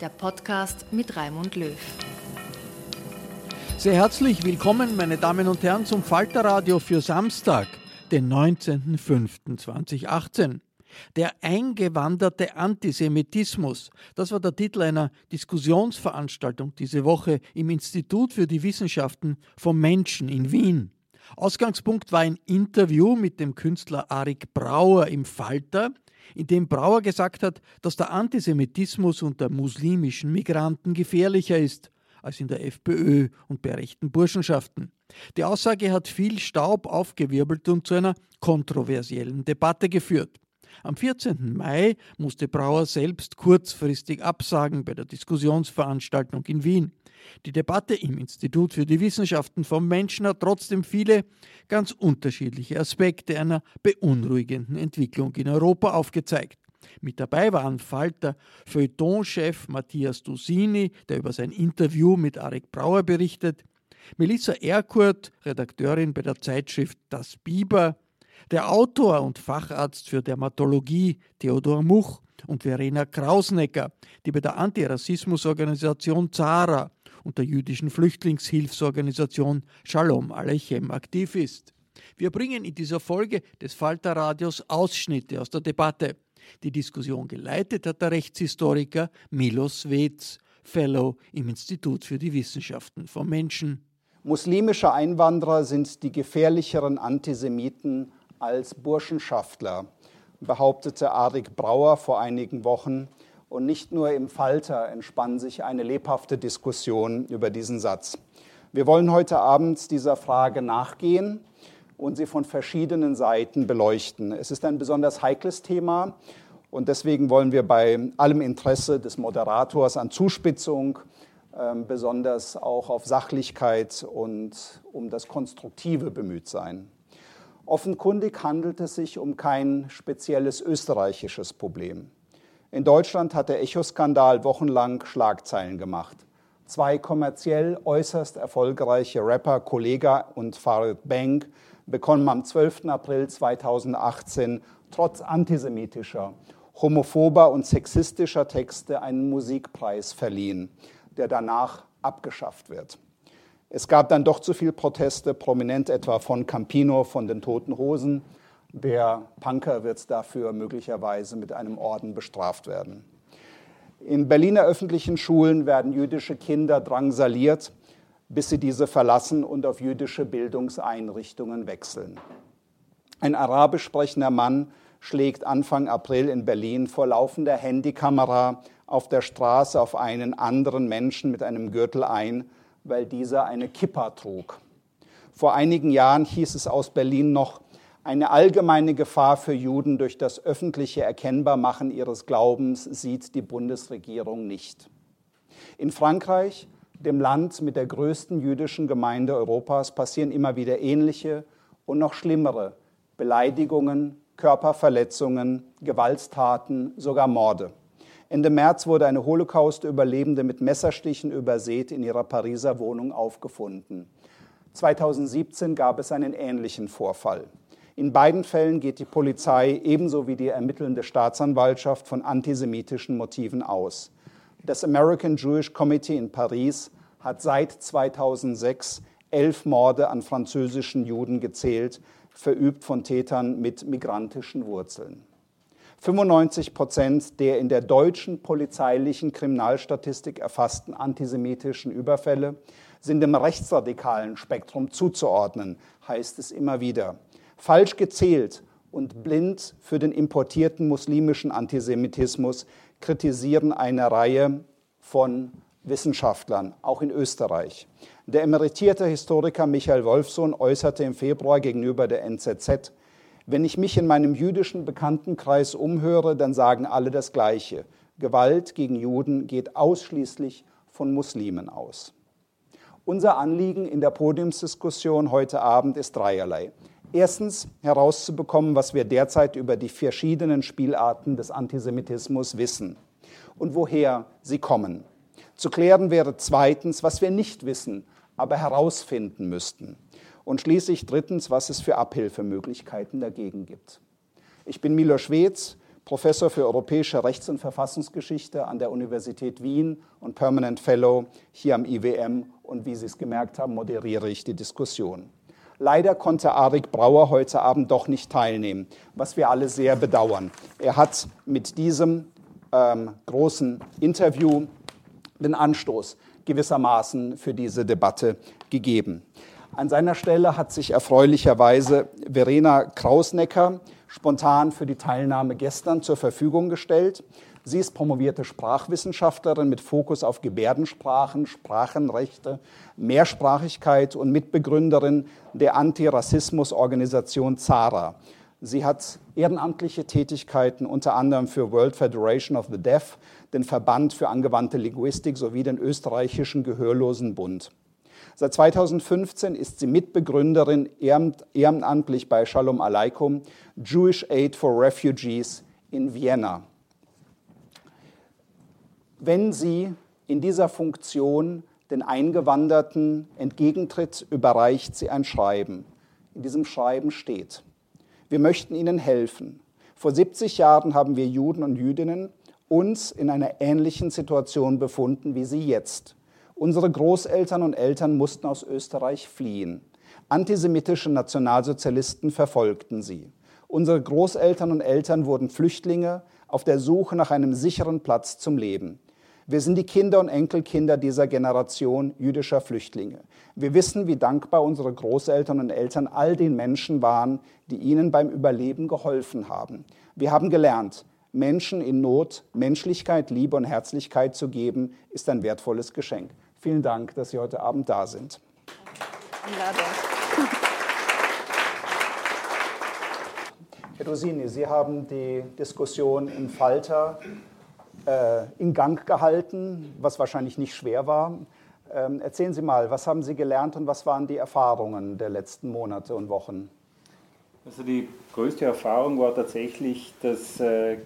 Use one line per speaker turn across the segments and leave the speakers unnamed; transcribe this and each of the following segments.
der Podcast mit Raimund Löw.
Sehr herzlich willkommen, meine Damen und Herren, zum Falter Radio für Samstag, den 19.05.2018. Der eingewanderte Antisemitismus, das war der Titel einer Diskussionsveranstaltung diese Woche im Institut für die Wissenschaften vom Menschen in Wien. Ausgangspunkt war ein Interview mit dem Künstler Arik Brauer im Falter, in dem Brauer gesagt hat, dass der Antisemitismus unter muslimischen Migranten gefährlicher ist als in der FPÖ und bei rechten Burschenschaften. Die Aussage hat viel Staub aufgewirbelt und zu einer kontroversiellen Debatte geführt. Am 14. Mai musste Brauer selbst kurzfristig absagen bei der Diskussionsveranstaltung in Wien. Die Debatte im Institut für die Wissenschaften vom Menschen hat trotzdem viele ganz unterschiedliche Aspekte einer beunruhigenden Entwicklung in Europa aufgezeigt. Mit dabei waren Falter Feuilleton-Chef Matthias Dusini, der über sein Interview mit Arik Brauer berichtet, Melissa Erkurt, Redakteurin bei der Zeitschrift Das Biber, der Autor und Facharzt für Dermatologie Theodor Much und Verena Krausnecker, die bei der Antirassismusorganisation ZARA und der jüdischen Flüchtlingshilfsorganisation Shalom Aleichem aktiv ist. Wir bringen in dieser Folge des Falter Radios Ausschnitte aus der Debatte. Die Diskussion geleitet hat der Rechtshistoriker Milos Wetz, Fellow im Institut für die Wissenschaften vom Menschen.
Muslimische Einwanderer sind die gefährlicheren Antisemiten als Burschenschaftler, behauptete Arik Brauer vor einigen Wochen. Und nicht nur im Falter entspann sich eine lebhafte Diskussion über diesen Satz. Wir wollen heute Abend dieser Frage nachgehen und sie von verschiedenen Seiten beleuchten. Es ist ein besonders heikles Thema und deswegen wollen wir bei allem Interesse des Moderators an Zuspitzung äh, besonders auch auf Sachlichkeit und um das Konstruktive bemüht sein. Offenkundig handelt es sich um kein spezielles österreichisches Problem. In Deutschland hat der Echo-Skandal wochenlang Schlagzeilen gemacht. Zwei kommerziell äußerst erfolgreiche Rapper, Kollega und Farid Bang, bekommen am 12. April 2018 trotz antisemitischer, homophober und sexistischer Texte einen Musikpreis verliehen, der danach abgeschafft wird. Es gab dann doch zu viele Proteste, prominent etwa von Campino, von den Toten Hosen. Der Punker wird dafür möglicherweise mit einem Orden bestraft werden. In Berliner öffentlichen Schulen werden jüdische Kinder drangsaliert, bis sie diese verlassen und auf jüdische Bildungseinrichtungen wechseln. Ein arabisch sprechender Mann schlägt Anfang April in Berlin vor laufender Handykamera auf der Straße auf einen anderen Menschen mit einem Gürtel ein, weil dieser eine Kippa trug. Vor einigen Jahren hieß es aus Berlin noch, eine allgemeine Gefahr für Juden durch das öffentliche Erkennbarmachen ihres Glaubens sieht die Bundesregierung nicht. In Frankreich, dem Land mit der größten jüdischen Gemeinde Europas, passieren immer wieder ähnliche und noch schlimmere Beleidigungen, Körperverletzungen, Gewalttaten, sogar Morde. Ende März wurde eine Holocaust-Überlebende mit Messerstichen übersät in ihrer Pariser Wohnung aufgefunden. 2017 gab es einen ähnlichen Vorfall. In beiden Fällen geht die Polizei ebenso wie die ermittelnde Staatsanwaltschaft von antisemitischen Motiven aus. Das American Jewish Committee in Paris hat seit 2006 elf Morde an französischen Juden gezählt, verübt von Tätern mit migrantischen Wurzeln. 95 Prozent der in der deutschen polizeilichen Kriminalstatistik erfassten antisemitischen Überfälle sind dem rechtsradikalen Spektrum zuzuordnen, heißt es immer wieder falsch gezählt und blind für den importierten muslimischen Antisemitismus kritisieren eine Reihe von Wissenschaftlern, auch in Österreich. Der emeritierte Historiker Michael Wolfsohn äußerte im Februar gegenüber der NZZ, wenn ich mich in meinem jüdischen Bekanntenkreis umhöre, dann sagen alle das Gleiche. Gewalt gegen Juden geht ausschließlich von Muslimen aus. Unser Anliegen in der Podiumsdiskussion heute Abend ist dreierlei. Erstens herauszubekommen, was wir derzeit über die verschiedenen Spielarten des Antisemitismus wissen und woher sie kommen. Zu klären wäre zweitens, was wir nicht wissen, aber herausfinden müssten. Und schließlich drittens, was es für Abhilfemöglichkeiten dagegen gibt. Ich bin Milo Schwetz, Professor für europäische Rechts- und Verfassungsgeschichte an der Universität Wien und Permanent Fellow hier am IWM. Und wie Sie es gemerkt haben, moderiere ich die Diskussion. Leider konnte Arik Brauer heute Abend doch nicht teilnehmen, was wir alle sehr bedauern. Er hat mit diesem ähm, großen Interview den Anstoß gewissermaßen für diese Debatte gegeben. An seiner Stelle hat sich erfreulicherweise Verena Krausnecker spontan für die Teilnahme gestern zur Verfügung gestellt. Sie ist promovierte Sprachwissenschaftlerin mit Fokus auf Gebärdensprachen, Sprachenrechte, Mehrsprachigkeit und Mitbegründerin der Antirassismusorganisation ZARA. Sie hat ehrenamtliche Tätigkeiten unter anderem für World Federation of the Deaf, den Verband für angewandte Linguistik sowie den österreichischen Gehörlosenbund. Seit 2015 ist sie Mitbegründerin ehrenamtlich bei Shalom Aleikum, Jewish Aid for Refugees in Vienna wenn sie in dieser Funktion den Eingewanderten entgegentritt, überreicht sie ein Schreiben. In diesem Schreiben steht, wir möchten ihnen helfen. Vor 70 Jahren haben wir Juden und Jüdinnen uns in einer ähnlichen Situation befunden wie sie jetzt. Unsere Großeltern und Eltern mussten aus Österreich fliehen. Antisemitische Nationalsozialisten verfolgten sie. Unsere Großeltern und Eltern wurden Flüchtlinge auf der Suche nach einem sicheren Platz zum Leben. Wir sind die Kinder und Enkelkinder dieser Generation jüdischer Flüchtlinge. Wir wissen, wie dankbar unsere Großeltern und Eltern all den Menschen waren, die ihnen beim Überleben geholfen haben. Wir haben gelernt, Menschen in Not Menschlichkeit, Liebe und Herzlichkeit zu geben, ist ein wertvolles Geschenk. Vielen Dank, dass Sie heute Abend da sind. Herr Dosini, Sie haben die Diskussion im Falter in Gang gehalten, was wahrscheinlich nicht schwer war. Ähm, erzählen Sie mal, was haben Sie gelernt und was waren die Erfahrungen der letzten Monate und Wochen?
Also die größte Erfahrung war tatsächlich das äh,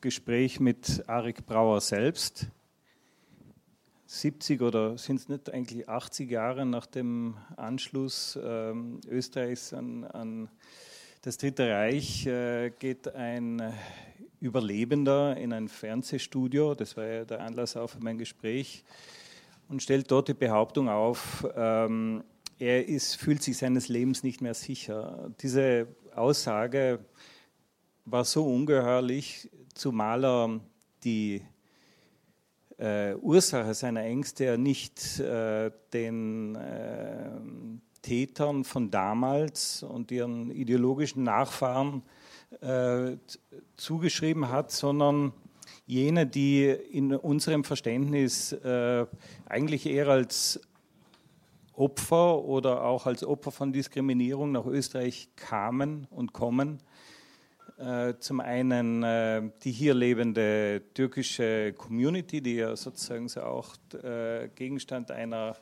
Gespräch mit Arik Brauer selbst. 70 oder sind es nicht eigentlich 80 Jahre nach dem Anschluss ähm, Österreichs an, an, das Dritte Reich äh, geht ein Überlebender in ein Fernsehstudio, das war ja der Anlass auch für mein Gespräch, und stellt dort die Behauptung auf, ähm, er ist, fühlt sich seines Lebens nicht mehr sicher. Diese Aussage war so ungeheuerlich, zumal er die äh, Ursache seiner Ängste nicht äh, den äh, Tätern von damals und ihren ideologischen Nachfahren äh, zugeschrieben hat, sondern jene, die in unserem Verständnis äh, eigentlich eher als Opfer oder auch als Opfer von Diskriminierung nach Österreich kamen und kommen. Äh, zum einen äh, die hier lebende türkische Community, die ja sozusagen so auch Gegenstand einer,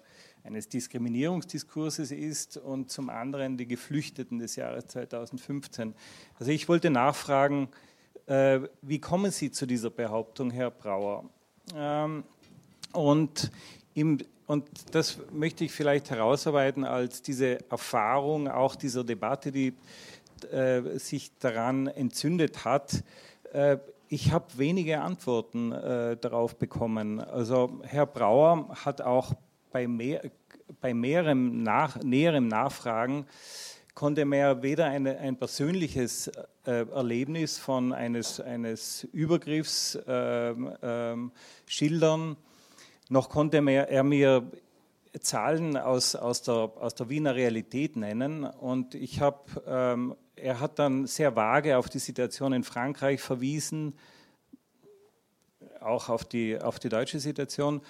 eines Diskriminierungsdiskurses ist, und zum anderen die Geflüchteten des Jahres 2015. Also ich wollte nachfragen, wie kommen Sie zu dieser Behauptung, Herr Brauer? Ähm, und, im, und das möchte ich vielleicht herausarbeiten als diese Erfahrung auch dieser Debatte, die äh, sich daran entzündet hat. Äh, ich habe wenige Antworten äh, darauf bekommen. Also Herr Brauer hat auch bei, mehr, bei mehrerem nach, näherem Nachfragen konnte mehr weder eine, ein persönliches äh, Erlebnis von eines, eines Übergriffs ähm, ähm, schildern, noch konnte er mir Zahlen aus, aus, der, aus der Wiener Realität nennen. Und ich habe ähm, er hat dann sehr vage auf die Situation in Frankreich verwiesen, auch auf die, auf die deutsche Situation.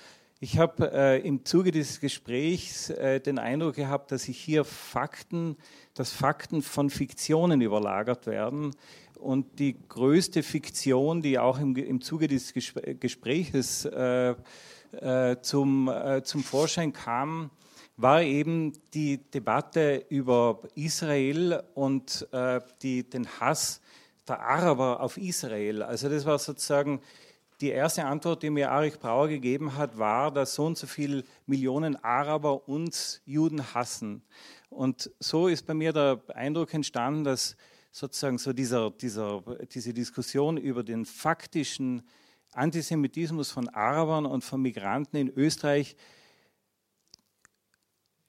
Ich habe äh, im Zuge dieses Gesprächs äh, den Eindruck gehabt, dass sich hier Fakten, dass Fakten von Fiktionen überlagert werden. Und die größte Fiktion, die auch im, im Zuge dieses Gespräches äh, äh zum, äh, zum Vorschein kam, war eben die Debatte über Israel und äh, die, den Hass der Araber auf Israel. Also das war sozusagen die erste Antwort, die mir Erich Brauer gegeben hat, war, dass so und so viele Millionen Araber uns Juden hassen. Und so ist bei mir der Eindruck entstanden, dass sozusagen so dieser, dieser, diese Diskussion über den faktischen Antisemitismus von Arabern und von Migranten in Österreich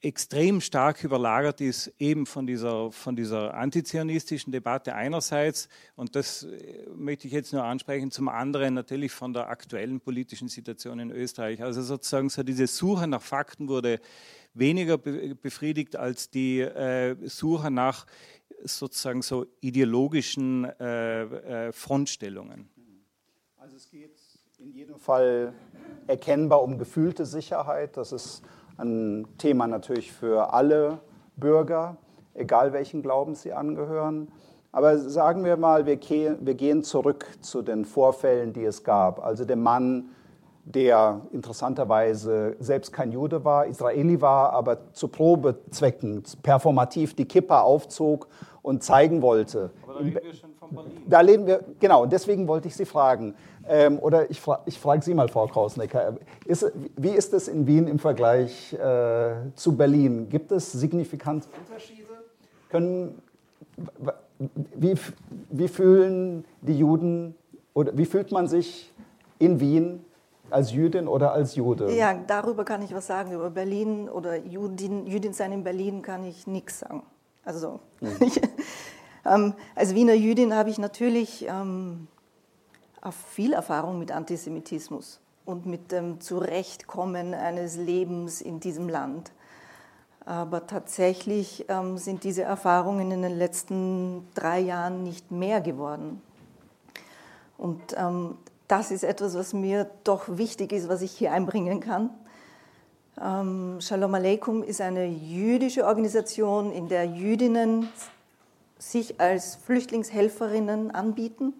extrem stark überlagert ist, eben von dieser, von dieser antizionistischen Debatte einerseits, und das äh, möchte ich jetzt nur ansprechen, zum anderen natürlich von der aktuellen politischen Situation in Österreich. Also sozusagen so diese Suche nach Fakten wurde weniger befriedigt als die äh, Suche nach sozusagen so ideologischen äh, äh, Frontstellungen.
Also es geht in jedem Fall erkennbar um gefühlte Sicherheit. Das ist ein Thema natürlich für alle Bürger, egal welchen Glauben sie angehören. Aber sagen wir mal, wir gehen zurück zu den Vorfällen, die es gab. Also der Mann, der interessanterweise selbst kein Jude war, Israeli war, aber zu Probezwecken performativ die Kippa aufzog und zeigen wollte. Aber da reden wir schon von Berlin. Da leben wir, genau, und deswegen wollte ich Sie fragen, ähm, oder ich, fra ich frage Sie mal, Frau Krausnecker, ist, wie ist es in Wien im Vergleich äh, zu Berlin? Gibt es signifikante Unterschiede? Können, wie, wie fühlen die Juden oder wie fühlt man sich in Wien als Jüdin oder als Jude?
Ja, darüber kann ich was sagen. Über Berlin oder Judin, Jüdin sein in Berlin kann ich nichts sagen. Also, mhm. ich, ähm, als Wiener Jüdin habe ich natürlich ähm, viel Erfahrung mit Antisemitismus und mit dem Zurechtkommen eines Lebens in diesem Land. Aber tatsächlich ähm, sind diese Erfahrungen in den letzten drei Jahren nicht mehr geworden. Und ähm, das ist etwas, was mir doch wichtig ist, was ich hier einbringen kann. Ähm, Shalom Aleikum ist eine jüdische Organisation, in der Jüdinnen sich als Flüchtlingshelferinnen anbieten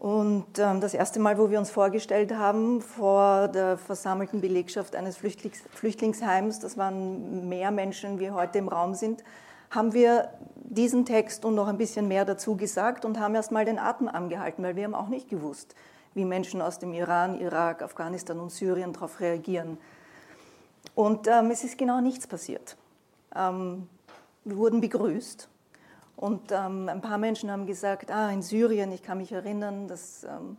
und ähm, das erste Mal, wo wir uns vorgestellt haben vor der versammelten Belegschaft eines Flüchtlings Flüchtlingsheims, das waren mehr Menschen, wie heute im Raum sind, haben wir diesen Text und noch ein bisschen mehr dazu gesagt und haben erst mal den Atem angehalten, weil wir haben auch nicht gewusst, wie Menschen aus dem Iran, Irak, Afghanistan und Syrien darauf reagieren. Und ähm, es ist genau nichts passiert. Ähm, wir wurden begrüßt und ähm, ein paar Menschen haben gesagt, ah, in Syrien, ich kann mich erinnern, dass ähm,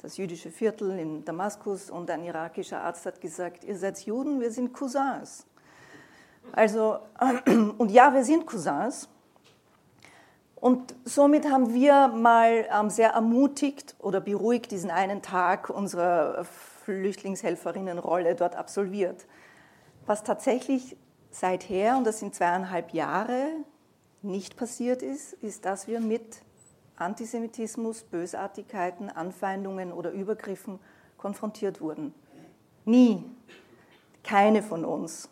das jüdische Viertel in Damaskus und ein irakischer Arzt hat gesagt, ihr seid Juden, wir sind Cousins. Also, und ja, wir sind Cousins. Und somit haben wir mal ähm, sehr ermutigt oder beruhigt diesen einen Tag unserer Flüchtlingshelferinnenrolle dort absolviert. Was tatsächlich seither, und das sind zweieinhalb Jahre, nicht passiert ist, ist, dass wir mit Antisemitismus, Bösartigkeiten, Anfeindungen oder Übergriffen konfrontiert wurden. Nie. Keine von uns.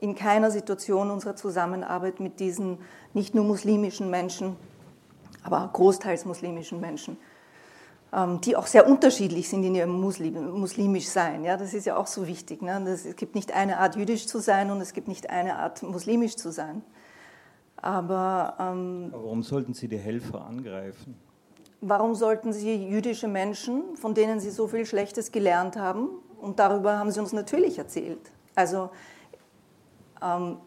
in keiner Situation unserer Zusammenarbeit mit diesen nicht nur muslimischen Menschen, aber großteils muslimischen Menschen, ähm, die auch sehr unterschiedlich sind in ihrem Muslim, muslimisch sein. Ja, das ist ja auch so wichtig. Ne? Es gibt nicht eine Art jüdisch zu sein und es gibt nicht eine Art muslimisch zu sein. Aber, ähm,
aber warum sollten Sie die Helfer angreifen?
Warum sollten Sie jüdische Menschen, von denen Sie so viel Schlechtes gelernt haben, und darüber haben Sie uns natürlich erzählt. Also ähm,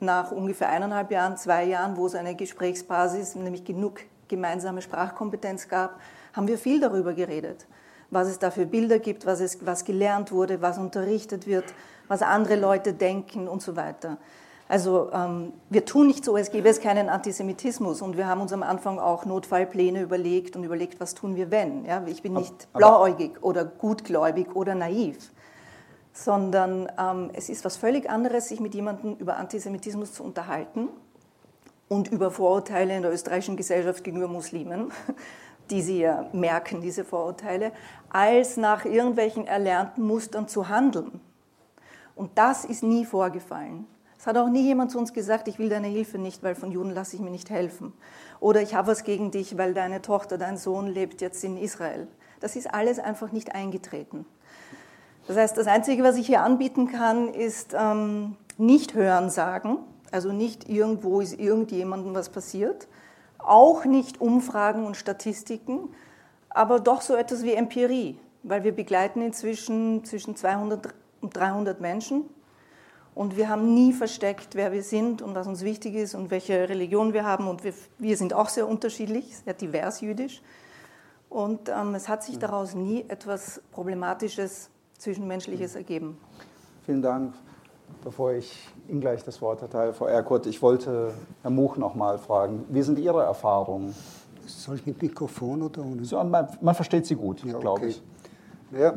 nach ungefähr eineinhalb Jahren, zwei Jahren, wo es eine Gesprächsbasis, nämlich genug gemeinsame Sprachkompetenz gab, haben wir viel darüber geredet. Was es da für Bilder gibt, was, es, was gelernt wurde, was unterrichtet wird, was andere Leute denken und so weiter. Also ähm, wir tun nicht so, als gäbe es keinen Antisemitismus und wir haben uns am Anfang auch Notfallpläne überlegt und überlegt, was tun wir wenn. Ja, ich bin nicht blauäugig oder gutgläubig oder naiv, sondern ähm, es ist was völlig anderes, sich mit jemandem über Antisemitismus zu unterhalten und über Vorurteile in der österreichischen Gesellschaft gegenüber Muslimen, die sie ja merken, diese Vorurteile, als nach irgendwelchen erlernten Mustern zu handeln. Und das ist nie vorgefallen. Es hat auch nie jemand zu uns gesagt, ich will deine Hilfe nicht, weil von Juden lasse ich mir nicht helfen. Oder ich habe was gegen dich, weil deine Tochter, dein Sohn lebt jetzt in Israel. Das ist alles einfach nicht eingetreten. Das heißt, das Einzige, was ich hier anbieten kann, ist ähm, nicht hören sagen, also nicht irgendwo ist irgendjemandem was passiert, auch nicht Umfragen und Statistiken, aber doch so etwas wie Empirie, weil wir begleiten inzwischen zwischen 200 und 300 Menschen und wir haben nie versteckt, wer wir sind und was uns wichtig ist und welche Religion wir haben. Und wir, wir sind auch sehr unterschiedlich, sehr divers jüdisch. Und ähm, es hat sich daraus nie etwas Problematisches, Zwischenmenschliches ergeben.
Vielen Dank. Bevor ich Ihnen gleich das Wort erteile, Frau Erkurt, ich wollte Herrn Much noch mal fragen. Wie sind Ihre Erfahrungen?
Soll ich mit Mikrofon oder ohne?
So, man, man versteht Sie gut, ja, glaube okay. ich.
Ja,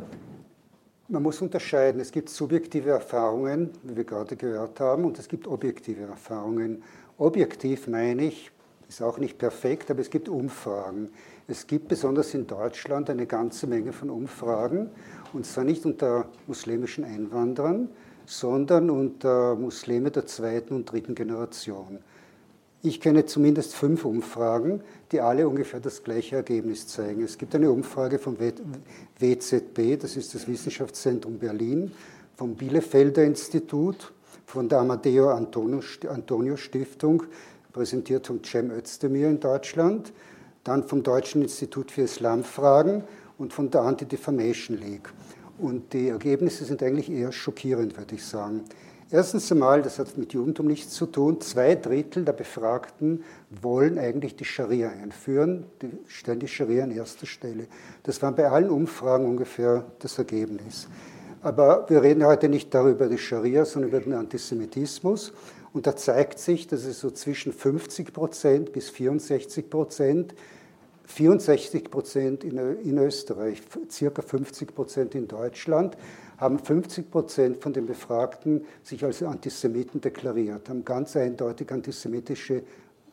man muss unterscheiden. Es gibt subjektive Erfahrungen, wie wir gerade gehört haben, und es gibt objektive Erfahrungen. Objektiv meine ich, ist auch nicht perfekt, aber es gibt Umfragen. Es gibt besonders in Deutschland eine ganze Menge von Umfragen, und zwar nicht unter muslimischen Einwanderern, sondern unter Muslime der zweiten und dritten Generation. Ich kenne zumindest fünf Umfragen, die alle ungefähr das gleiche Ergebnis zeigen. Es gibt eine Umfrage vom WZB, das ist das Wissenschaftszentrum Berlin, vom Bielefelder Institut, von der Amadeo Antonio Stiftung, präsentiert von Cem Özdemir in Deutschland, dann vom Deutschen Institut für Islamfragen und von der Anti-Defamation League. Und die Ergebnisse sind eigentlich eher schockierend, würde ich sagen. Erstens einmal, das hat mit Judentum nichts zu tun, zwei Drittel der Befragten wollen eigentlich die Scharia einführen, die stellen die Scharia an erster Stelle. Das war bei allen Umfragen ungefähr das Ergebnis. Aber wir reden heute nicht darüber die Scharia, sondern über den Antisemitismus. Und da zeigt sich, dass es so zwischen 50 Prozent bis 64 Prozent 64 Prozent in, Österreich, circa 50 Prozent in Deutschland haben 50 Prozent von den Befragten sich als Antisemiten deklariert, haben ganz eindeutig antisemitische,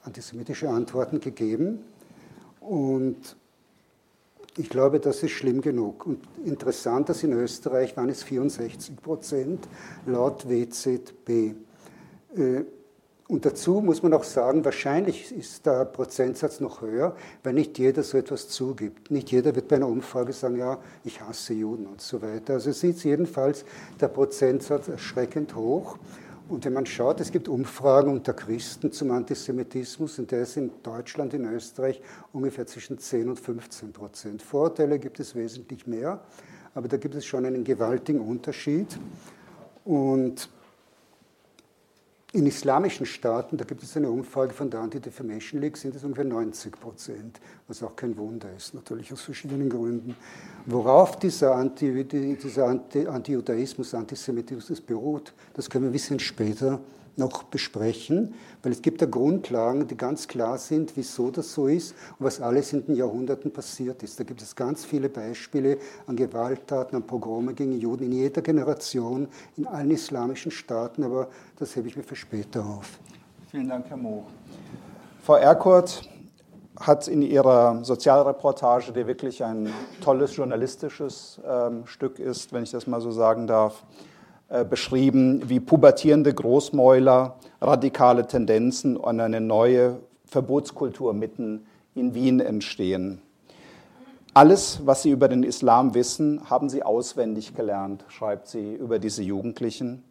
antisemitische Antworten gegeben. Und ich glaube, das ist schlimm genug. Und interessant, dass in Österreich waren es 64 Prozent laut WZB. Äh, und dazu muss man auch sagen, wahrscheinlich ist der Prozentsatz noch höher, weil nicht jeder so etwas zugibt. Nicht jeder wird bei einer Umfrage sagen, ja, ich hasse Juden und so weiter. Also es ist jedenfalls der Prozentsatz erschreckend hoch. Und wenn man schaut, es gibt Umfragen unter Christen zum Antisemitismus und der ist in Deutschland, in Österreich ungefähr zwischen 10 und 15 Prozent. Vorurteile gibt es wesentlich mehr, aber da gibt es schon einen gewaltigen Unterschied. Und in islamischen Staaten, da gibt es eine Umfrage von der Anti-Defamation League, sind es ungefähr 90 Prozent, was auch kein Wunder ist, natürlich aus verschiedenen Gründen. Worauf dieser, Anti, dieser Anti, Anti-Judaismus, Antisemitismus beruht, das können wir ein bisschen später noch besprechen, weil es gibt da Grundlagen, die ganz klar sind, wieso das so ist und was alles in den Jahrhunderten passiert ist. Da gibt es ganz viele Beispiele an Gewalttaten, an Pogrome gegen Juden in jeder Generation, in allen islamischen Staaten, aber das hebe ich mir für später auf.
Vielen Dank, Herr Moch. Frau Erkurt hat in ihrer Sozialreportage, die wirklich ein tolles journalistisches ähm, Stück ist, wenn ich das mal so sagen darf, beschrieben, wie pubertierende Großmäuler, radikale Tendenzen und eine neue Verbotskultur mitten in Wien entstehen. Alles, was sie über den Islam wissen, haben sie auswendig gelernt, schreibt sie über diese Jugendlichen.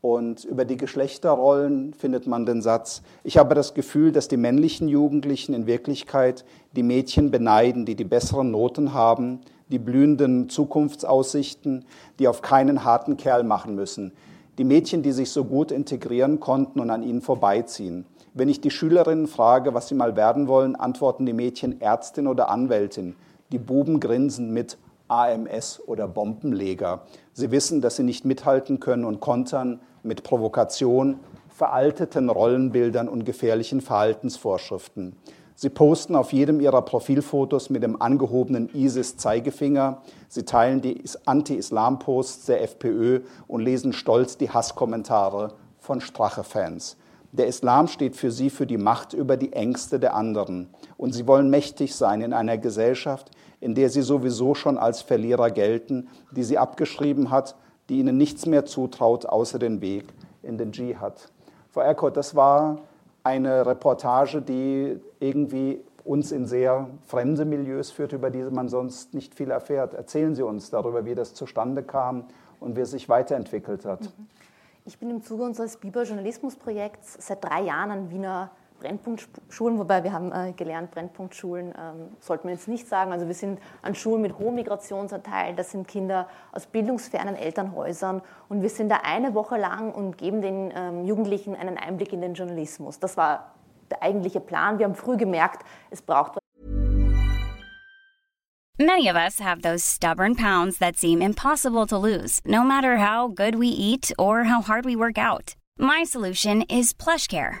Und über die Geschlechterrollen findet man den Satz, ich habe das Gefühl, dass die männlichen Jugendlichen in Wirklichkeit die Mädchen beneiden, die die besseren Noten haben, die blühenden Zukunftsaussichten, die auf keinen harten Kerl machen müssen. Die Mädchen, die sich so gut integrieren konnten und an ihnen vorbeiziehen. Wenn ich die Schülerinnen frage, was sie mal werden wollen, antworten die Mädchen Ärztin oder Anwältin. Die Buben grinsen mit AMS oder Bombenleger. Sie wissen, dass sie nicht mithalten können und kontern mit Provokation, veralteten Rollenbildern und gefährlichen Verhaltensvorschriften. Sie posten auf jedem ihrer Profilfotos mit dem angehobenen ISIS-Zeigefinger. Sie teilen die Anti-Islam-Posts der FPÖ und lesen stolz die Hasskommentare von Strache-Fans. Der Islam steht für sie für die Macht über die Ängste der anderen. Und sie wollen mächtig sein in einer Gesellschaft, in der sie sowieso schon als Verlierer gelten, die sie abgeschrieben hat die ihnen nichts mehr zutraut, außer den Weg in den Dschihad. Frau Erkot, das war eine Reportage, die irgendwie uns in sehr fremde Milieus führt, über die man sonst nicht viel erfährt. Erzählen Sie uns darüber, wie das zustande kam und wie es sich weiterentwickelt hat.
Ich bin im Zuge unseres Biber-Journalismus-Projekts seit drei Jahren an Wiener Brennpunktschulen, wobei wir haben äh, gelernt, Brennpunktschulen ähm, sollte man jetzt nicht sagen. Also wir sind an Schulen mit hohem Migrationsanteil, das sind Kinder aus bildungsfernen Elternhäusern und wir sind da eine Woche lang und geben den ähm, Jugendlichen einen Einblick in den Journalismus. Das war der eigentliche Plan. Wir haben früh gemerkt, es braucht
Many of us have those stubborn pounds that seem impossible to lose, no matter how good we eat or how hard we work out. My solution is PlushCare.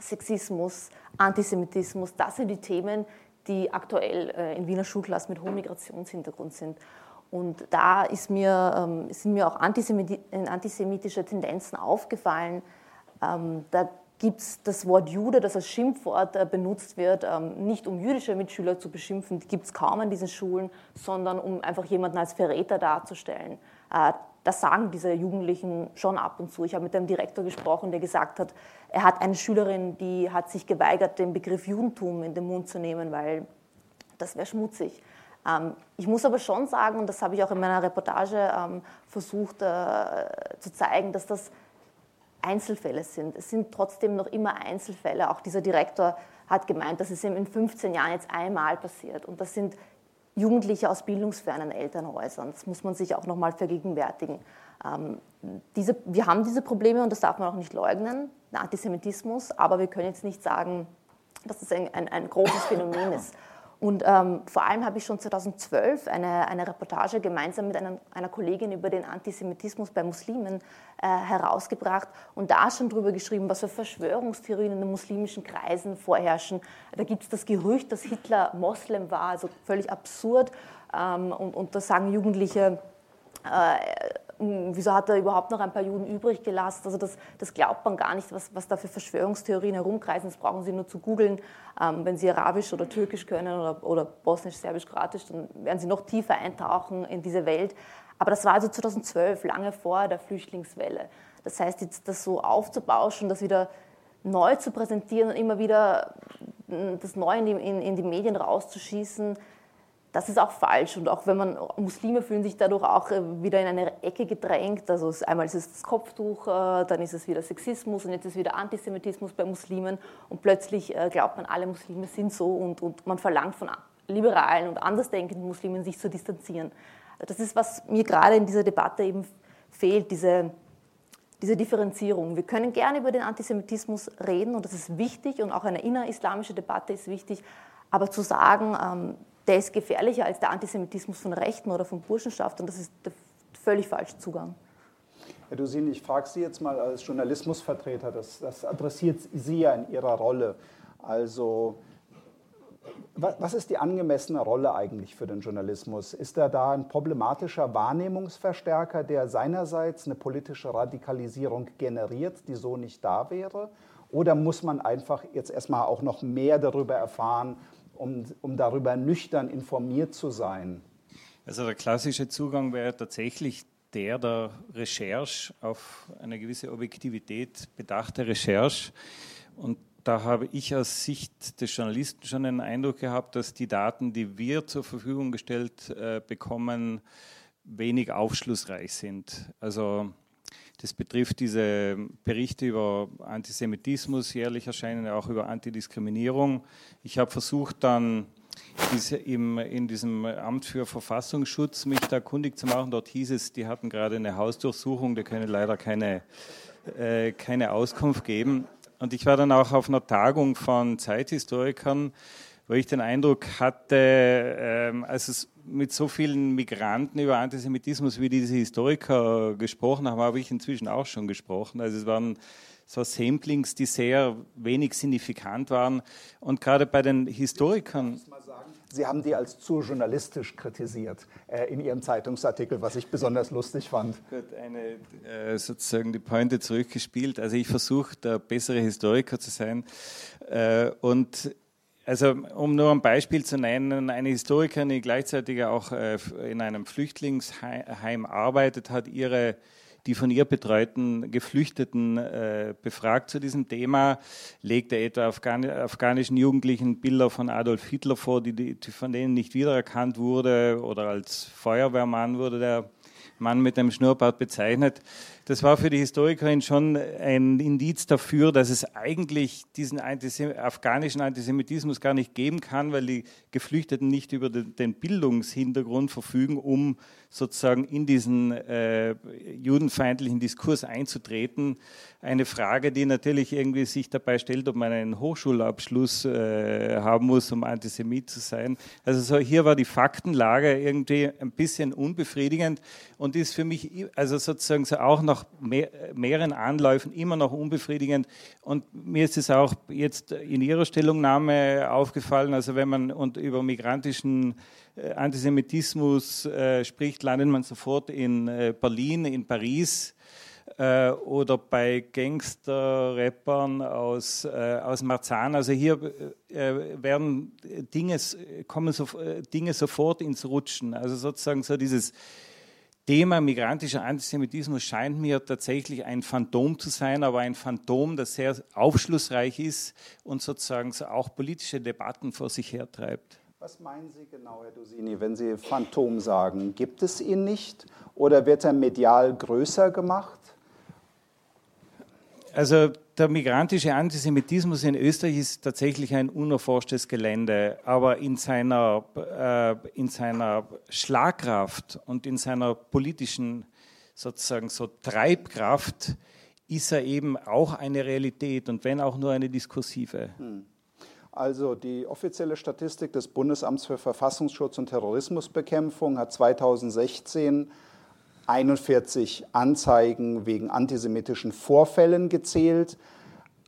Sexismus, Antisemitismus, das sind die Themen, die aktuell äh, in Wiener Schulklassen mit hohem Migrationshintergrund sind. Und da mir, ähm, sind mir auch antisemitische Tendenzen aufgefallen. Ähm, da gibt es das Wort Jude, das als Schimpfwort äh, benutzt wird, ähm, nicht um jüdische Mitschüler zu beschimpfen, die gibt es kaum an diesen Schulen, sondern um einfach jemanden als Verräter darzustellen. Das sagen diese Jugendlichen schon ab und zu. Ich habe mit dem Direktor gesprochen, der gesagt hat, er hat eine Schülerin, die hat sich geweigert, den Begriff Judentum in den Mund zu nehmen, weil das wäre schmutzig. Ähm, ich muss aber schon sagen, und das habe ich auch in meiner Reportage ähm, versucht äh, zu zeigen, dass das Einzelfälle sind. Es sind trotzdem noch immer Einzelfälle. Auch dieser Direktor hat gemeint, dass es ihm in 15 Jahren jetzt einmal passiert. Und das sind Jugendliche aus bildungsfernen Elternhäusern. Das muss man sich auch nochmal vergegenwärtigen. Ähm, diese, wir haben diese Probleme und das darf man auch nicht leugnen, Antisemitismus, aber wir können jetzt nicht sagen, dass es ein, ein, ein großes Phänomen ist. Und ähm, vor allem habe ich schon 2012 eine, eine Reportage gemeinsam mit einer, einer Kollegin über den Antisemitismus bei Muslimen äh, herausgebracht und da schon darüber geschrieben, was für Verschwörungstheorien in den muslimischen Kreisen vorherrschen. Da gibt es das Gerücht, dass Hitler Moslem war, also völlig absurd. Ähm, und, und da sagen Jugendliche, äh, wieso hat er überhaupt noch ein paar Juden übrig gelassen? Also das, das glaubt man gar nicht, was, was da für Verschwörungstheorien herumkreisen. Das brauchen Sie nur zu googeln. Ähm, wenn Sie Arabisch oder Türkisch können oder, oder Bosnisch, Serbisch, Kroatisch, dann werden Sie noch tiefer eintauchen in diese Welt. Aber das war also 2012, lange vor der Flüchtlingswelle. Das heißt, jetzt das so aufzubauschen, das wieder neu zu präsentieren und immer wieder hm, das Neue in die, in, in die Medien rauszuschießen, das ist auch falsch. Und auch wenn man, Muslime fühlen sich dadurch auch äh, wieder in eine Ecke gedrängt. Also einmal ist es das Kopftuch, äh, dann ist es wieder Sexismus und jetzt ist wieder Antisemitismus bei Muslimen. Und plötzlich äh, glaubt man, alle Muslime sind so und, und man verlangt von liberalen und andersdenkenden Muslimen, sich zu distanzieren. Das ist, was mir gerade in dieser Debatte eben fehlt, diese, diese Differenzierung. Wir können gerne über den Antisemitismus reden und das ist wichtig und auch eine innerislamische Debatte ist wichtig. Aber zu sagen, ähm, der ist gefährlicher als der Antisemitismus von Rechten oder von Burschenschaft und das ist der völlig falsche Zugang.
Herr Dusini, ich frage Sie jetzt mal als Journalismusvertreter, das, das adressiert Sie ja in Ihrer Rolle. Also was ist die angemessene Rolle eigentlich für den Journalismus? Ist er da ein problematischer Wahrnehmungsverstärker, der seinerseits eine politische Radikalisierung generiert, die so nicht da wäre? Oder muss man einfach jetzt erstmal auch noch mehr darüber erfahren, um, um darüber nüchtern informiert zu sein?
Also der klassische Zugang wäre tatsächlich der der Recherche auf eine gewisse Objektivität bedachte Recherche. Und da habe ich aus Sicht des Journalisten schon den Eindruck gehabt, dass die Daten, die wir zur Verfügung gestellt äh, bekommen, wenig aufschlussreich sind. Also das betrifft diese Berichte über Antisemitismus, jährlich erscheinen auch über Antidiskriminierung. Ich habe versucht dann diese im, in diesem Amt für Verfassungsschutz mich da kundig zu machen. Dort hieß es, die hatten gerade eine Hausdurchsuchung, die können leider keine, äh, keine Auskunft geben. Und ich war dann auch auf einer Tagung von Zeithistorikern, wo ich den Eindruck hatte, ähm, als es mit so vielen Migranten über Antisemitismus wie diese Historiker gesprochen haben, habe ich inzwischen auch schon gesprochen. Also es waren so Samplings, die sehr wenig signifikant waren. Und gerade bei den Historikern.
Sie haben die als zu journalistisch kritisiert äh, in Ihrem Zeitungsartikel, was ich besonders lustig fand.
Gut, eine äh, sozusagen die Pointe zurückgespielt. Also ich versuche, der bessere Historiker zu sein. Äh, und also um nur ein Beispiel zu nennen, eine Historikerin, die gleichzeitig auch äh, in einem Flüchtlingsheim arbeitet, hat ihre die von ihr betreuten Geflüchteten äh, befragt zu diesem Thema, legte etwa Afghan afghanischen Jugendlichen Bilder von Adolf Hitler vor, die, die, von denen nicht wiedererkannt wurde, oder als Feuerwehrmann wurde der Mann mit dem Schnurrbart bezeichnet. Das war für die Historikerin schon ein Indiz dafür, dass es eigentlich diesen Antisem afghanischen Antisemitismus gar nicht geben kann, weil die Geflüchteten nicht über den Bildungshintergrund verfügen, um sozusagen in diesen äh, judenfeindlichen Diskurs einzutreten. Eine Frage, die natürlich irgendwie sich dabei stellt, ob man einen Hochschulabschluss äh, haben muss, um Antisemit zu sein. Also so, hier war die Faktenlage irgendwie ein bisschen unbefriedigend und ist für mich also sozusagen so auch nach mehr, mehreren Anläufen immer noch unbefriedigend. Und mir ist es auch jetzt in Ihrer Stellungnahme aufgefallen, also wenn man und über migrantischen äh, Antisemitismus äh, spricht, landet man sofort in äh, Berlin, in Paris äh, oder bei Gangster-Rappern aus, äh, aus Marzahn. Also hier werden Dinge, kommen so, Dinge sofort ins Rutschen. Also sozusagen so dieses Thema migrantischer Antisemitismus scheint mir tatsächlich ein Phantom zu sein, aber ein Phantom, das sehr aufschlussreich ist und sozusagen so auch politische Debatten vor sich hertreibt.
Was meinen Sie genau, Herr Dusini, wenn Sie Phantom sagen? Gibt es ihn nicht oder wird er medial größer gemacht?
Also der migrantische Antisemitismus in Österreich ist tatsächlich ein unerforschtes Gelände, aber in seiner, äh, in seiner Schlagkraft und in seiner politischen sozusagen so Treibkraft ist er eben auch eine Realität und wenn auch nur eine diskursive. Hm.
Also die offizielle Statistik des Bundesamts für Verfassungsschutz und Terrorismusbekämpfung hat 2016 41 Anzeigen wegen antisemitischen Vorfällen gezählt.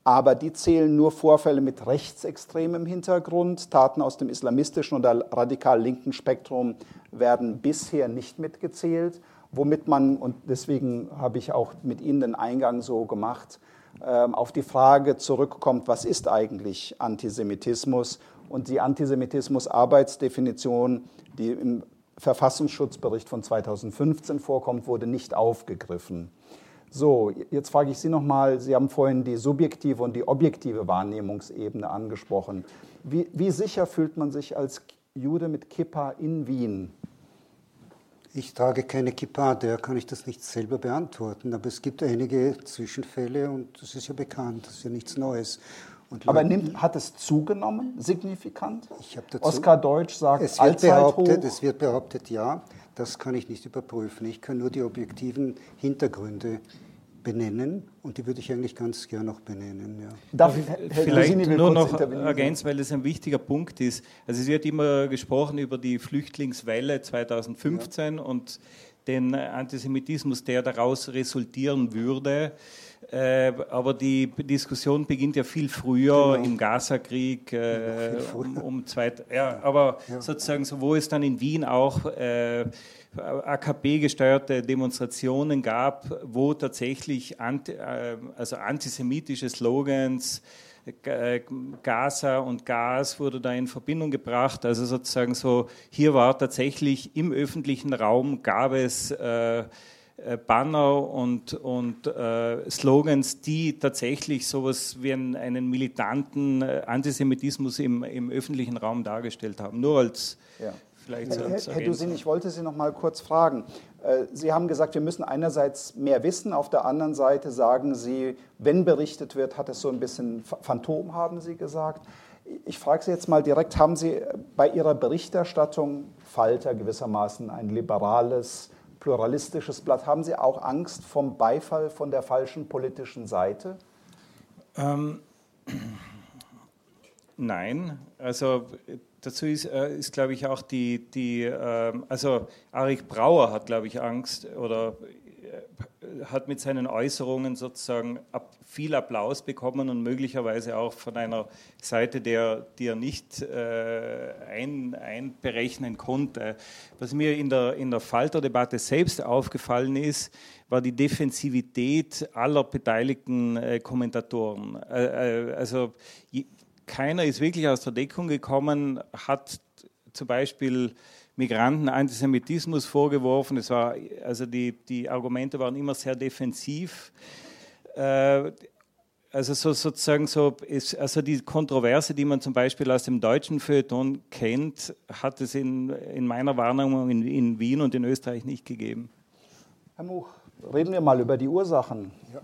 Aber die zählen nur Vorfälle mit rechtsextremem Hintergrund. Taten aus dem islamistischen oder radikal linken Spektrum werden bisher nicht mitgezählt, womit man, und deswegen habe ich auch mit Ihnen den Eingang so gemacht, ähm, auf die Frage zurückkommt, was ist eigentlich Antisemitismus? Und die Antisemitismus-Arbeitsdefinition, die im Verfassungsschutzbericht von 2015 vorkommt, wurde nicht aufgegriffen. So, jetzt frage ich Sie nochmal, Sie haben vorhin die subjektive und die objektive Wahrnehmungsebene angesprochen. Wie, wie sicher fühlt man sich als Jude mit Kippa in Wien?
Ich trage keine Kippa, der kann ich das nicht selber beantworten. Aber es gibt einige Zwischenfälle und das ist ja bekannt, das ist ja nichts Neues.
Aber nimmt, hat es zugenommen, signifikant?
Dazu,
Oskar Deutsch sagt,
es wird, behauptet, es wird behauptet, ja. Das kann ich nicht überprüfen. Ich kann nur die objektiven Hintergründe benennen und die würde ich eigentlich ganz gern noch benennen. Ja.
Darf ich vielleicht nur noch ergänzen, weil das ein wichtiger Punkt ist. Also es wird immer gesprochen über die Flüchtlingswelle 2015 ja. und den Antisemitismus, der daraus resultieren würde. Äh, aber die Diskussion beginnt ja viel früher genau. im Gaza-Krieg, äh, um, um zweit, ja, aber ja. sozusagen so, wo es dann in Wien auch äh, AKP-gesteuerte Demonstrationen gab, wo tatsächlich anti, äh, also antisemitische Slogans äh, Gaza und Gas wurde da in Verbindung gebracht. Also sozusagen so, hier war tatsächlich im öffentlichen Raum gab es äh, äh, Banner und, und äh, Slogans, die tatsächlich sowas wie einen, einen militanten äh, Antisemitismus im, im, öffentlichen Raum dargestellt haben. Nur als
ja. vielleicht Herr, als Herr Dusin, ich wollte Sie noch mal kurz fragen. Äh, Sie haben gesagt, wir müssen einerseits mehr wissen, auf der anderen Seite sagen Sie, wenn berichtet wird, hat es so ein bisschen Phantom, haben Sie gesagt. Ich frage Sie jetzt mal direkt, haben Sie bei Ihrer Berichterstattung Falter gewissermaßen ein liberales pluralistisches Blatt. Haben Sie auch Angst vom Beifall von der falschen politischen Seite? Ähm,
nein, also dazu ist, äh, ist glaube ich, auch die, die äh, also Arik Brauer hat, glaube ich, Angst oder äh, hat mit seinen Äußerungen sozusagen viel Applaus bekommen und möglicherweise auch von einer Seite, der, die er nicht äh, ein, einberechnen konnte. Was mir in der, in der Falter-Debatte selbst aufgefallen ist, war die Defensivität aller beteiligten äh, Kommentatoren. Äh, äh also je, keiner ist wirklich aus der Deckung gekommen, hat zum Beispiel Migranten Antisemitismus vorgeworfen. Es war, also die, die Argumente waren immer sehr defensiv. Äh, also so, sozusagen so ist, also die Kontroverse, die man zum Beispiel aus dem deutschen Feuilleton kennt, hat es in, in meiner Wahrnehmung in, in Wien und in Österreich nicht gegeben.
Herr Much, reden wir mal über die Ursachen. Ja.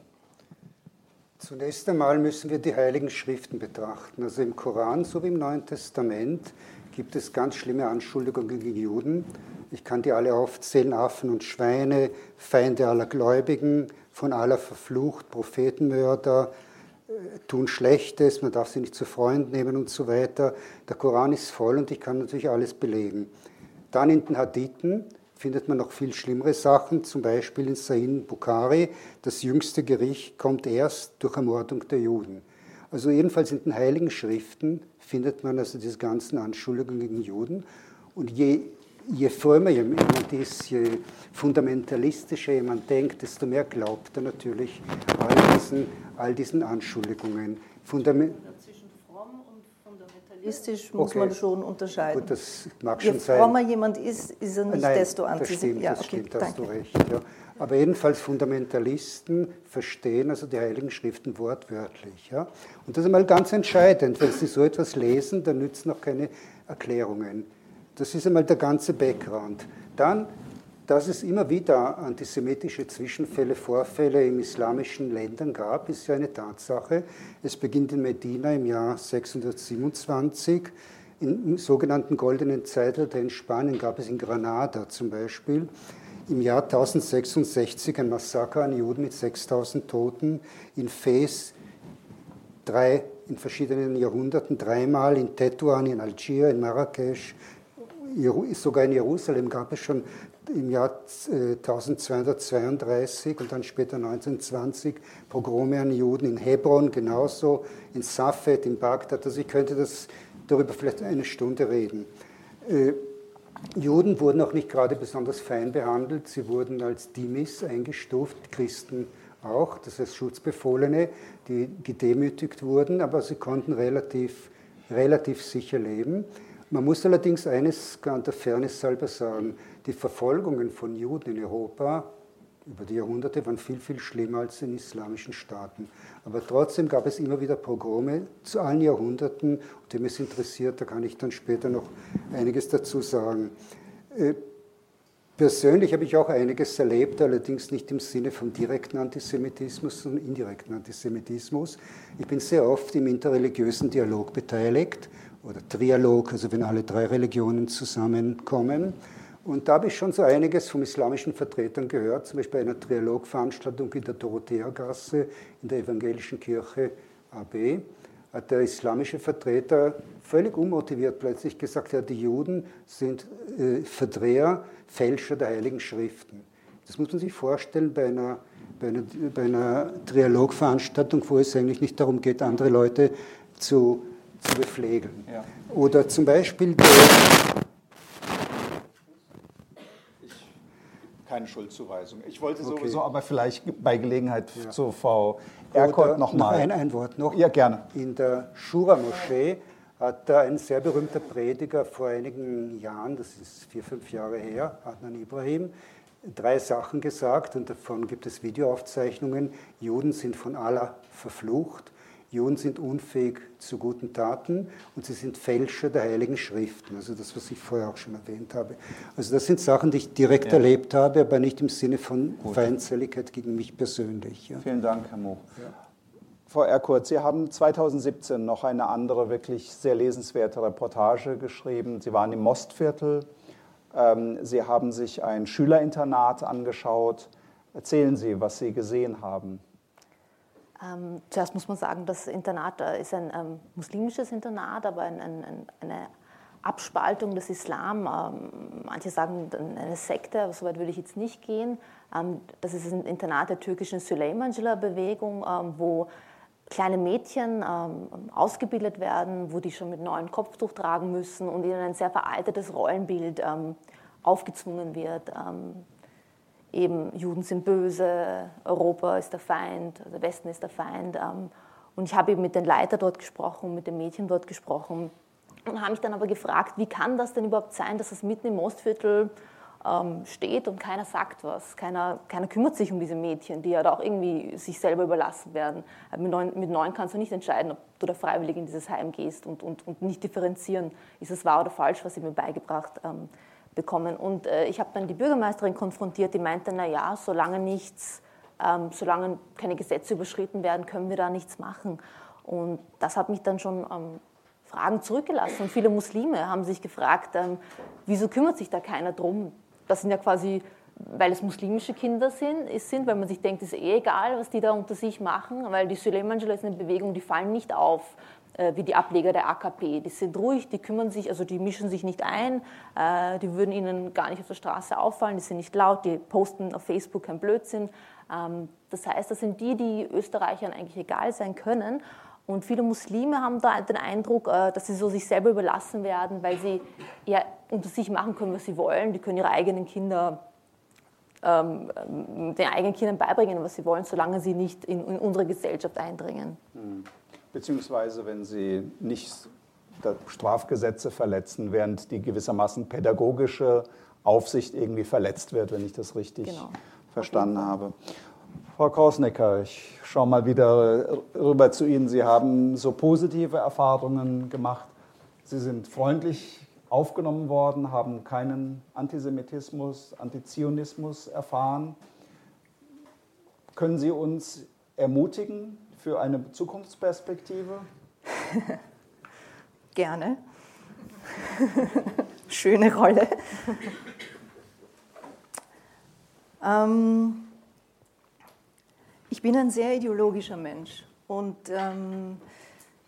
Zunächst einmal müssen wir die Heiligen Schriften betrachten. Also im Koran sowie im Neuen Testament gibt es ganz schlimme Anschuldigungen gegen Juden. Ich kann die alle aufzählen, Affen und Schweine, Feinde aller Gläubigen, von aller verflucht, Prophetenmörder, äh, tun Schlechtes, man darf sie nicht zu Freund nehmen und so weiter. Der Koran ist voll und ich kann natürlich alles belegen. Dann in den Hadithen findet man noch viel schlimmere Sachen, zum Beispiel in Sahih Bukhari, das jüngste Gericht kommt erst durch Ermordung der Juden. Also jedenfalls in den Heiligen Schriften findet man also diese ganzen Anschuldigungen gegen Juden. Und je je frömer jemand ist, je fundamentalistischer jemand denkt, desto mehr glaubt er natürlich all diesen, all diesen Anschuldigungen.
Fundament Zwischen fromm und fundamentalistisch muss okay. man schon unterscheiden. Gut, das mag je schon sein. Je frommer jemand ist, ist er nicht
Nein,
desto
antisemitisch. Ja, das okay, stimmt, hast du recht. Ja. Aber jedenfalls Fundamentalisten verstehen also die Heiligen Schriften wortwörtlich. Ja? Und das ist einmal ganz entscheidend. Wenn sie so etwas lesen, dann nützen noch keine Erklärungen. Das ist einmal der ganze Background. Dann, dass es immer wieder antisemitische Zwischenfälle, Vorfälle in islamischen Ländern gab, ist ja eine Tatsache. Es beginnt in Medina im Jahr 627. Im sogenannten Goldenen Zeitalter in Spanien gab es in Granada zum Beispiel im Jahr 1066 ein Massaker an Juden mit 6000 Toten, in Fes drei, in verschiedenen Jahrhunderten dreimal, in Tetuan, in Algier, in Marrakesch, sogar in Jerusalem gab es schon im Jahr 1232 äh, und dann später 1920 Pogrome an Juden in Hebron genauso, in Safed, in Bagdad. Also ich könnte das darüber vielleicht eine Stunde reden. Juden wurden auch nicht gerade besonders fein behandelt. Sie wurden als Dimis eingestuft, Christen auch, das heißt Schutzbefohlene, die gedemütigt wurden, aber sie konnten relativ, relativ sicher leben. Man muss allerdings eines an der Fairness halber sagen, die Verfolgungen von Juden in Europa über die Jahrhunderte waren viel, viel schlimmer als in islamischen Staaten. Aber trotzdem gab es immer wieder Pogrome zu allen Jahrhunderten. Und dem es interessiert, da kann ich dann später noch einiges dazu sagen. Äh, persönlich habe ich auch einiges erlebt, allerdings nicht im Sinne von direkten Antisemitismus, sondern indirekten Antisemitismus. Ich bin sehr oft im interreligiösen Dialog beteiligt oder Trialog, also wenn alle drei Religionen zusammenkommen. Und da habe ich schon so einiges von islamischen Vertretern gehört, zum Beispiel bei einer Trialogveranstaltung in der Dorotheagasse in der evangelischen Kirche AB hat der islamische Vertreter völlig unmotiviert plötzlich gesagt, ja, die Juden sind äh, Verdreher, Fälscher der Heiligen Schriften. Das muss man sich vorstellen bei einer, bei einer, bei einer Trialogveranstaltung, wo es eigentlich nicht darum geht, andere Leute zu, zu bepflegeln. Ja. Oder zum Beispiel der,
keine Schuldzuweisung. Ich wollte okay. sowieso aber vielleicht bei Gelegenheit ja. zu Frau Erkot nochmal.
Noch ein, ein Wort noch.
Ja, gerne.
In der Shura-Moschee hat da ein sehr berühmter Prediger vor einigen Jahren, das ist vier, fünf Jahre her, Adnan Ibrahim, drei Sachen gesagt und davon gibt es Videoaufzeichnungen. Juden sind von Allah verflucht, Juden sind unfähig zu guten Taten und sie sind Fälscher der Heiligen Schriften. Also das, was ich vorher auch schon erwähnt habe. Also das sind Sachen, die ich direkt ja. erlebt habe, aber nicht im Sinne von Gut. Feindseligkeit gegen mich persönlich.
Ja. Vielen Dank, Herr Moch. Ja. Frau Erkurt, Sie haben 2017 noch eine andere wirklich sehr lesenswerte Reportage geschrieben. Sie waren im Mostviertel. Ähm, Sie haben sich ein Schülerinternat angeschaut. Erzählen Sie, was Sie gesehen haben.
Ähm, zuerst muss man sagen, das Internat äh, ist ein ähm, muslimisches Internat, aber ein, ein, eine Abspaltung des Islam. Ähm, manche sagen eine Sekte, so weit würde ich jetzt nicht gehen. Ähm, das ist ein Internat der türkischen Süleymancılar-Bewegung, ähm, wo kleine Mädchen ähm, ausgebildet werden, wo die schon mit neuen Kopftuch tragen müssen und ihnen ein sehr veraltetes Rollenbild aufgezwungen wird eben Juden sind böse, Europa ist der Feind, also der Westen ist der Feind. Ähm, und ich habe eben mit den Leiter dort gesprochen, mit den Mädchen dort gesprochen und habe mich dann aber gefragt, wie kann das denn überhaupt sein, dass es mitten im Ostviertel ähm, steht und keiner sagt was, keiner, keiner kümmert sich um diese Mädchen, die ja da auch irgendwie sich selber überlassen werden. Äh, mit neun, mit neun kannst du nicht entscheiden, ob du da freiwillig in dieses Heim gehst und, und, und nicht differenzieren, ist es wahr oder falsch, was sie mir beigebracht haben bekommen. Und äh, ich habe dann die Bürgermeisterin konfrontiert, die meinte, naja, solange nichts, ähm, solange keine Gesetze überschritten werden, können wir da nichts machen. Und das hat mich dann schon ähm, Fragen zurückgelassen. Und viele Muslime haben sich gefragt, ähm, wieso kümmert sich da keiner drum? Das sind ja quasi, weil es muslimische Kinder sind, sind weil man sich denkt, es ist eh egal, was die da unter sich machen, weil die Suleimanjala ist eine Bewegung, die fallen nicht auf wie die Ableger der AKP. Die sind ruhig, die kümmern sich, also die mischen sich nicht ein, äh, die würden ihnen gar nicht auf der Straße auffallen, die sind nicht laut, die posten auf Facebook kein Blödsinn. Ähm, das heißt, das sind die, die Österreichern eigentlich egal sein können. Und viele Muslime haben da den Eindruck, äh, dass sie so sich selber überlassen werden, weil sie ja unter sich machen können, was sie wollen. Die können ihre eigenen Kinder ähm, den eigenen Kindern beibringen, was sie wollen, solange sie nicht in, in unsere Gesellschaft eindringen.
Mhm beziehungsweise wenn sie nicht Strafgesetze verletzen, während die gewissermaßen pädagogische Aufsicht irgendwie verletzt wird, wenn ich das richtig genau. verstanden habe. Frau Krausnecker, ich schaue mal wieder rüber zu Ihnen. Sie haben so positive Erfahrungen gemacht. Sie sind freundlich aufgenommen worden, haben keinen Antisemitismus, Antizionismus erfahren. Können Sie uns ermutigen, für eine Zukunftsperspektive?
Gerne. Schöne Rolle. ähm, ich bin ein sehr ideologischer Mensch und ähm,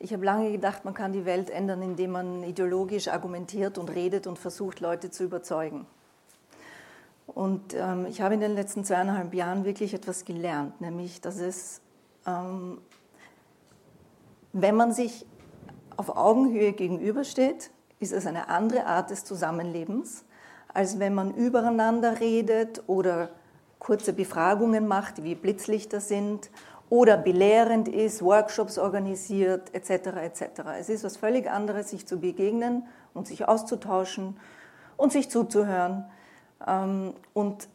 ich habe lange gedacht, man kann die Welt ändern, indem man ideologisch argumentiert und redet und versucht, Leute zu überzeugen. Und ähm, ich habe in den letzten zweieinhalb Jahren wirklich etwas gelernt, nämlich, dass es ähm, wenn man sich auf Augenhöhe gegenübersteht, ist es eine andere Art des Zusammenlebens, als wenn man übereinander redet oder kurze Befragungen macht, wie Blitzlichter sind oder belehrend ist, Workshops organisiert etc. etc. Es ist was völlig anderes, sich zu begegnen und sich auszutauschen und sich zuzuhören. Ähm, und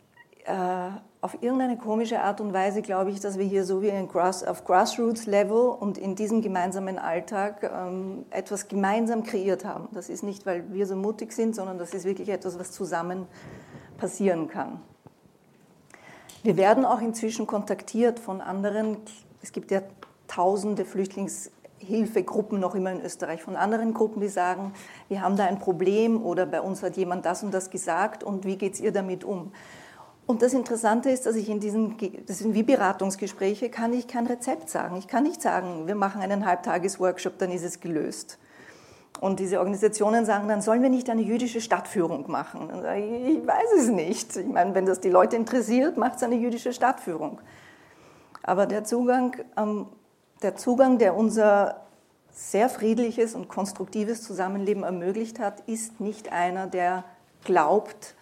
äh, auf irgendeine komische Art und Weise glaube ich, dass wir hier so wie Grass, auf Grassroots-Level und in diesem gemeinsamen Alltag ähm, etwas gemeinsam kreiert haben. Das ist nicht, weil wir so mutig sind, sondern das ist wirklich etwas, was zusammen passieren kann. Wir werden auch inzwischen kontaktiert von anderen, es gibt ja tausende Flüchtlingshilfegruppen noch immer in Österreich, von anderen Gruppen, die sagen, wir haben da ein Problem oder bei uns hat jemand das und das gesagt und wie geht es ihr damit um? Und das Interessante ist, dass ich in diesen, das sind wie Beratungsgespräche, kann ich kein Rezept sagen. Ich kann nicht sagen, wir machen einen Halbtages-Workshop, dann ist es gelöst. Und diese Organisationen sagen dann, sollen wir nicht eine jüdische Stadtführung machen? Ich, ich weiß es nicht. Ich meine, wenn das die Leute interessiert, macht es eine jüdische Stadtführung. Aber der Zugang, ähm, der Zugang, der unser sehr friedliches und konstruktives Zusammenleben ermöglicht hat, ist nicht einer, der glaubt,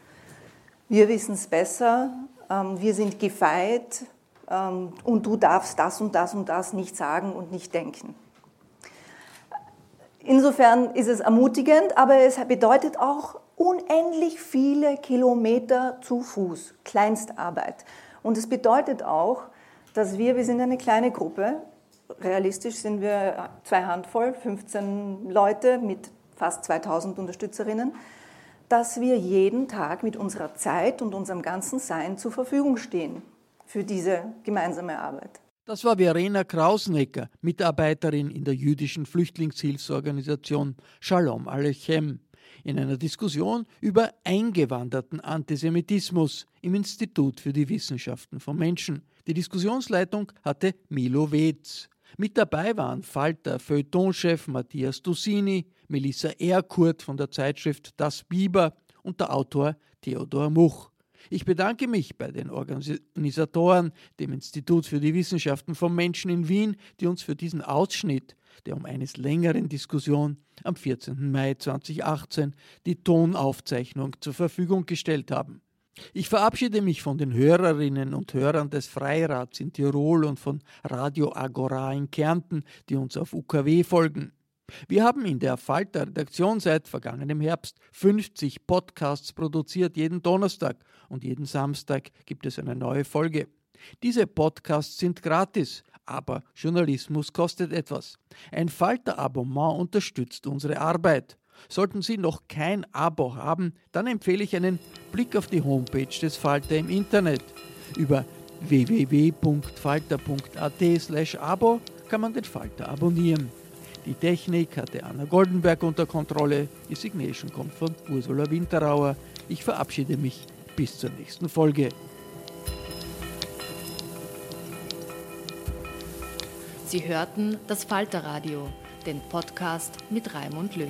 wir wissen es besser, ähm, wir sind gefeit ähm, und du darfst das und das und das nicht sagen und nicht denken. Insofern ist es ermutigend, aber es bedeutet auch unendlich viele Kilometer zu Fuß, Kleinstarbeit. Und es bedeutet auch, dass wir, wir sind eine kleine Gruppe, realistisch sind wir zwei Handvoll, 15 Leute mit fast 2000 Unterstützerinnen, dass wir jeden Tag mit unserer Zeit und unserem ganzen Sein zur Verfügung stehen für diese gemeinsame Arbeit.
Das war Verena Krausnecker, Mitarbeiterin in der jüdischen Flüchtlingshilfsorganisation Shalom Alechem, in einer Diskussion über eingewanderten Antisemitismus im Institut für die Wissenschaften von Menschen. Die Diskussionsleitung hatte Milo Wetz. Mit dabei waren Falter Feuilletonchef Matthias Dussini, Melissa Erkurt von der Zeitschrift Das Biber und der Autor Theodor Much. Ich bedanke mich bei den Organisatoren, dem Institut für die Wissenschaften von Menschen in Wien, die uns für diesen Ausschnitt der um eines längeren Diskussion am 14. Mai 2018 die Tonaufzeichnung zur Verfügung gestellt haben. Ich verabschiede mich von den Hörerinnen und Hörern des Freirats in Tirol und von Radio Agora in Kärnten, die uns auf UKW folgen. Wir haben in der Falter Redaktion seit vergangenem Herbst 50 Podcasts produziert, jeden Donnerstag und jeden Samstag gibt es eine neue Folge. Diese Podcasts sind gratis, aber Journalismus kostet etwas. Ein Falter-Abonnement unterstützt unsere Arbeit. Sollten Sie noch kein Abo haben, dann empfehle ich einen Blick auf die Homepage des Falter im Internet. Über www.falter.at/abo kann man den Falter abonnieren. Die Technik hatte Anna Goldenberg unter Kontrolle. Die Signation kommt von Ursula Winterauer. Ich verabschiede mich bis zur nächsten Folge.
Sie hörten das Falterradio, den Podcast mit Raimund Löw.